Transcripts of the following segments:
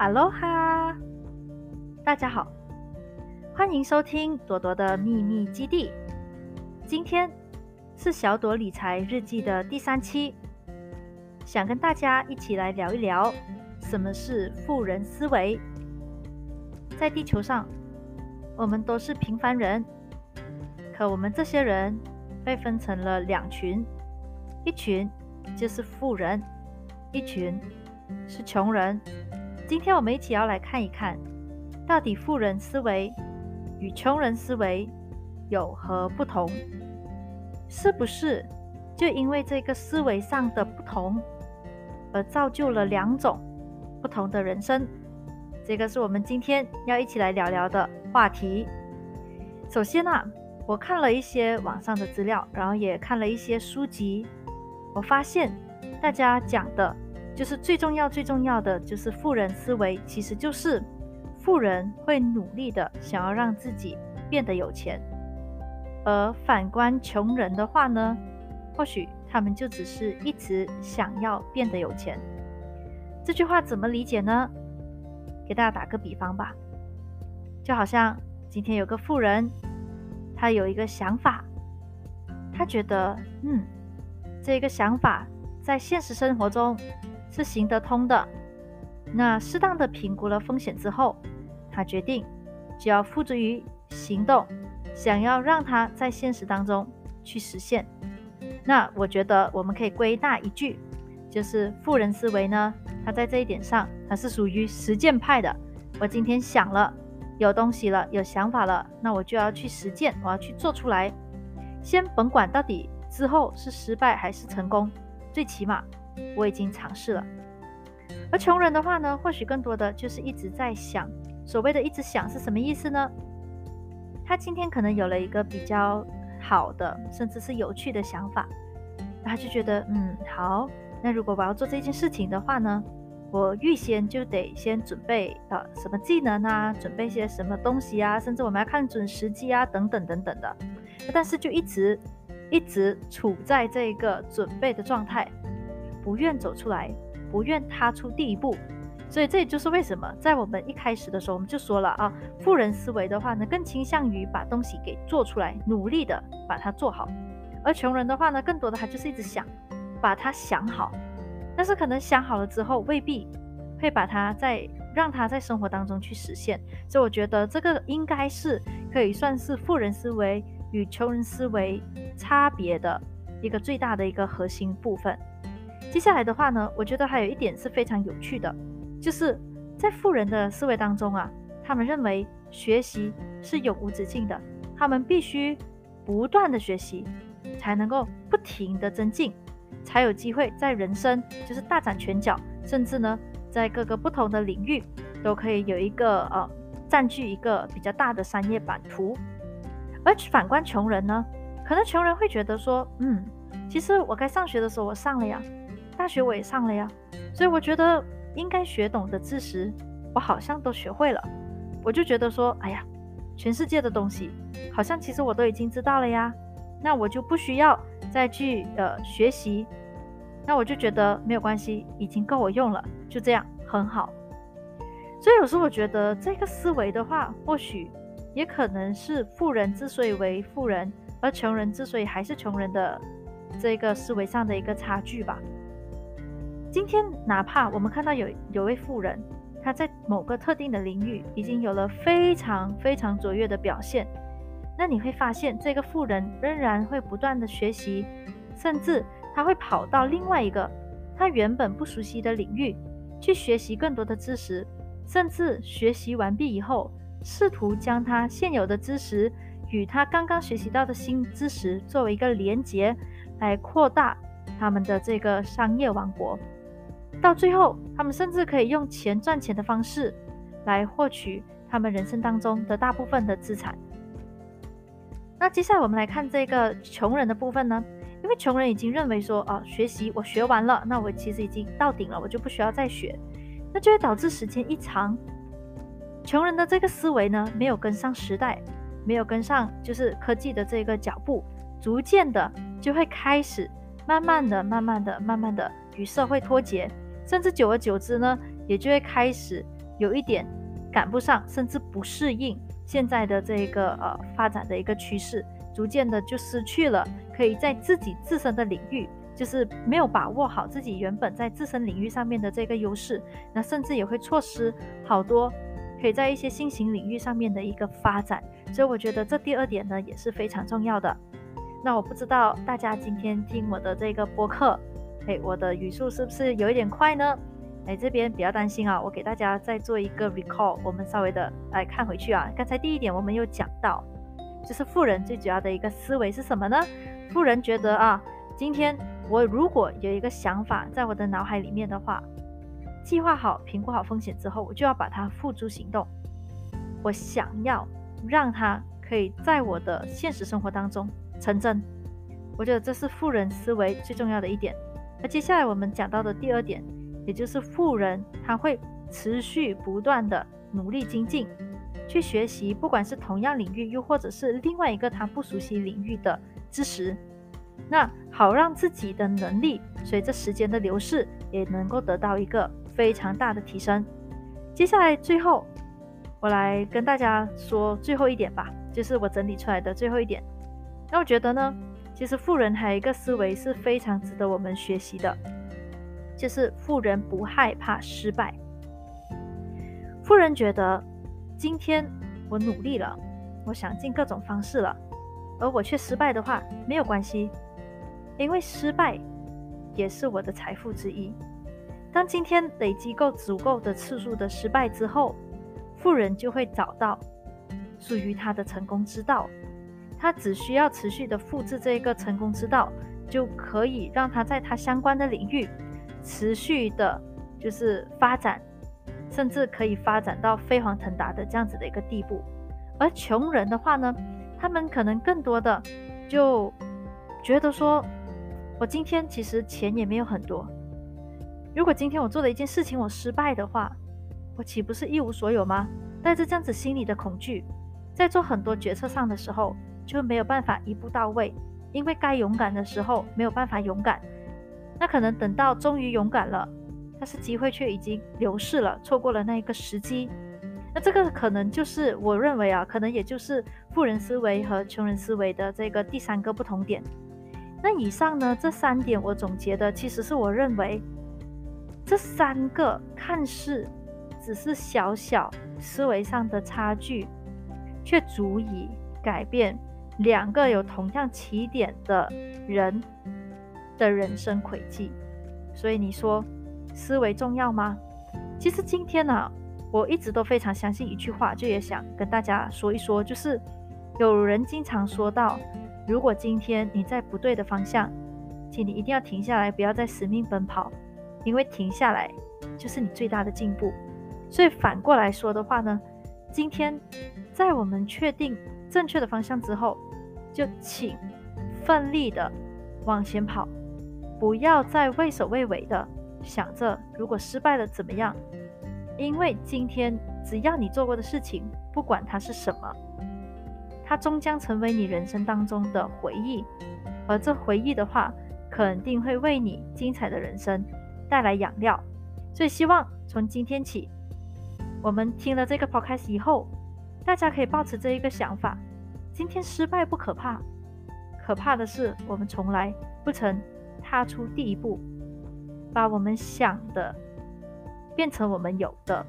哈喽哈，大家好，欢迎收听朵朵的秘密基地。今天是小朵理财日记的第三期，想跟大家一起来聊一聊什么是富人思维。在地球上，我们都是平凡人，可我们这些人被分成了两群，一群就是富人，一群是穷人。今天我们一起要来看一看，到底富人思维与穷人思维有何不同？是不是就因为这个思维上的不同，而造就了两种不同的人生？这个是我们今天要一起来聊聊的话题。首先呢，我看了一些网上的资料，然后也看了一些书籍，我发现大家讲的。就是最重要、最重要的就是富人思维，其实就是富人会努力的想要让自己变得有钱，而反观穷人的话呢，或许他们就只是一直想要变得有钱。这句话怎么理解呢？给大家打个比方吧，就好像今天有个富人，他有一个想法，他觉得，嗯，这个想法在现实生活中。是行得通的。那适当的评估了风险之后，他决定就要付诸于行动，想要让他在现实当中去实现。那我觉得我们可以归纳一句，就是富人思维呢，他在这一点上，他是属于实践派的。我今天想了，有东西了，有想法了，那我就要去实践，我要去做出来。先甭管到底之后是失败还是成功，最起码。我已经尝试了，而穷人的话呢，或许更多的就是一直在想，所谓的一直想是什么意思呢？他今天可能有了一个比较好的，甚至是有趣的想法，他就觉得，嗯，好，那如果我要做这件事情的话呢，我预先就得先准备呃什么技能啊，准备些什么东西啊，甚至我们要看准时机啊，等等等等的，但是就一直一直处在这个准备的状态。不愿走出来，不愿踏出第一步，所以这也就是为什么在我们一开始的时候，我们就说了啊，富人思维的话呢，更倾向于把东西给做出来，努力的把它做好；而穷人的话呢，更多的他就是一直想把它想好，但是可能想好了之后，未必会把它在让他在生活当中去实现。所以我觉得这个应该是可以算是富人思维与穷人思维差别的一个最大的一个核心部分。接下来的话呢，我觉得还有一点是非常有趣的，就是在富人的思维当中啊，他们认为学习是永无止境的，他们必须不断的学习，才能够不停的增进，才有机会在人生就是大展拳脚，甚至呢，在各个不同的领域都可以有一个呃占据一个比较大的商业版图。而反观穷人呢，可能穷人会觉得说，嗯，其实我该上学的时候我上了呀。大学我也上了呀，所以我觉得应该学懂的知识，我好像都学会了。我就觉得说，哎呀，全世界的东西，好像其实我都已经知道了呀。那我就不需要再去呃学习，那我就觉得没有关系，已经够我用了，就这样很好。所以有时候我觉得这个思维的话，或许也可能是富人之所以为富人，而穷人之所以还是穷人的这个思维上的一个差距吧。今天，哪怕我们看到有有位富人，他在某个特定的领域已经有了非常非常卓越的表现，那你会发现，这个富人仍然会不断的学习，甚至他会跑到另外一个他原本不熟悉的领域去学习更多的知识，甚至学习完毕以后，试图将他现有的知识与他刚刚学习到的新知识作为一个连接，来扩大他们的这个商业王国。到最后，他们甚至可以用钱赚钱的方式来获取他们人生当中的大部分的资产。那接下来我们来看这个穷人的部分呢？因为穷人已经认为说，哦，学习我学完了，那我其实已经到顶了，我就不需要再学，那就会导致时间一长，穷人的这个思维呢没有跟上时代，没有跟上就是科技的这个脚步，逐渐的就会开始慢慢的、慢慢的、慢慢的与社会脱节。甚至久而久之呢，也就会开始有一点赶不上，甚至不适应现在的这个呃发展的一个趋势，逐渐的就失去了可以在自己自身的领域，就是没有把握好自己原本在自身领域上面的这个优势，那甚至也会错失好多可以在一些新型领域上面的一个发展。所以我觉得这第二点呢也是非常重要的。那我不知道大家今天听我的这个播客，哎，我的语速是不是有一点快呢？哎，这边不要担心啊，我给大家再做一个 recall，我们稍微的来看回去啊。刚才第一点我们有讲到，就是富人最主要的一个思维是什么呢？富人觉得啊，今天我如果有一个想法在我的脑海里面的话，计划好、评估好风险之后，我就要把它付诸行动。我想要让它可以在我的现实生活当中。成真，我觉得这是富人思维最重要的一点。那接下来我们讲到的第二点，也就是富人他会持续不断的努力精进，去学习，不管是同样领域，又或者是另外一个他不熟悉领域的知识，那好让自己的能力随着时间的流逝也能够得到一个非常大的提升。接下来最后，我来跟大家说最后一点吧，就是我整理出来的最后一点。那我觉得呢，其实富人还有一个思维是非常值得我们学习的，就是富人不害怕失败。富人觉得，今天我努力了，我想尽各种方式了，而我却失败的话，没有关系，因为失败也是我的财富之一。当今天累积够足够的次数的失败之后，富人就会找到属于他的成功之道。他只需要持续的复制这一个成功之道，就可以让他在他相关的领域持续的，就是发展，甚至可以发展到飞黄腾达的这样子的一个地步。而穷人的话呢，他们可能更多的就觉得说，我今天其实钱也没有很多，如果今天我做了一件事情我失败的话，我岂不是一无所有吗？带着这样子心理的恐惧，在做很多决策上的时候。就没有办法一步到位，因为该勇敢的时候没有办法勇敢，那可能等到终于勇敢了，但是机会却已经流逝了，错过了那一个时机。那这个可能就是我认为啊，可能也就是富人思维和穷人思维的这个第三个不同点。那以上呢这三点我总结的，其实是我认为这三个看似只是小小思维上的差距，却足以改变。两个有同样起点的人的人生轨迹，所以你说思维重要吗？其实今天呢，我一直都非常相信一句话，就也想跟大家说一说，就是有人经常说到，如果今天你在不对的方向，请你一定要停下来，不要再死命奔跑，因为停下来就是你最大的进步。所以反过来说的话呢，今天在我们确定正确的方向之后，就请奋力的往前跑，不要再畏首畏尾的想着如果失败了怎么样。因为今天只要你做过的事情，不管它是什么，它终将成为你人生当中的回忆。而这回忆的话，肯定会为你精彩的人生带来养料。所以希望从今天起，我们听了这个 podcast 以后，大家可以保持这一个想法。今天失败不可怕，可怕的是我们从来不曾踏出第一步，把我们想的变成我们有的，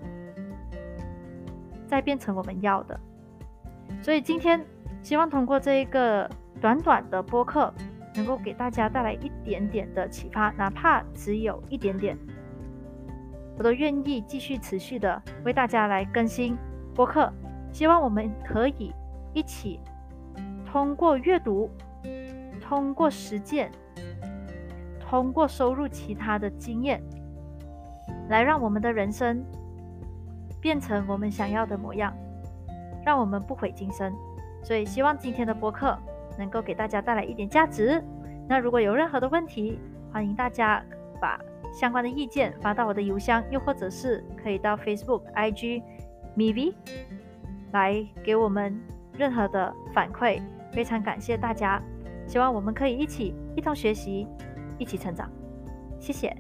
再变成我们要的。所以今天希望通过这一个短短的播客，能够给大家带来一点点的启发，哪怕只有一点点，我都愿意继续持续的为大家来更新播客。希望我们可以一起。通过阅读，通过实践，通过收入其他的经验，来让我们的人生变成我们想要的模样，让我们不悔今生。所以，希望今天的播客能够给大家带来一点价值。那如果有任何的问题，欢迎大家把相关的意见发到我的邮箱，又或者是可以到 Facebook、IG、MeV 来给我们任何的反馈。非常感谢大家，希望我们可以一起一同学习，一起成长。谢谢。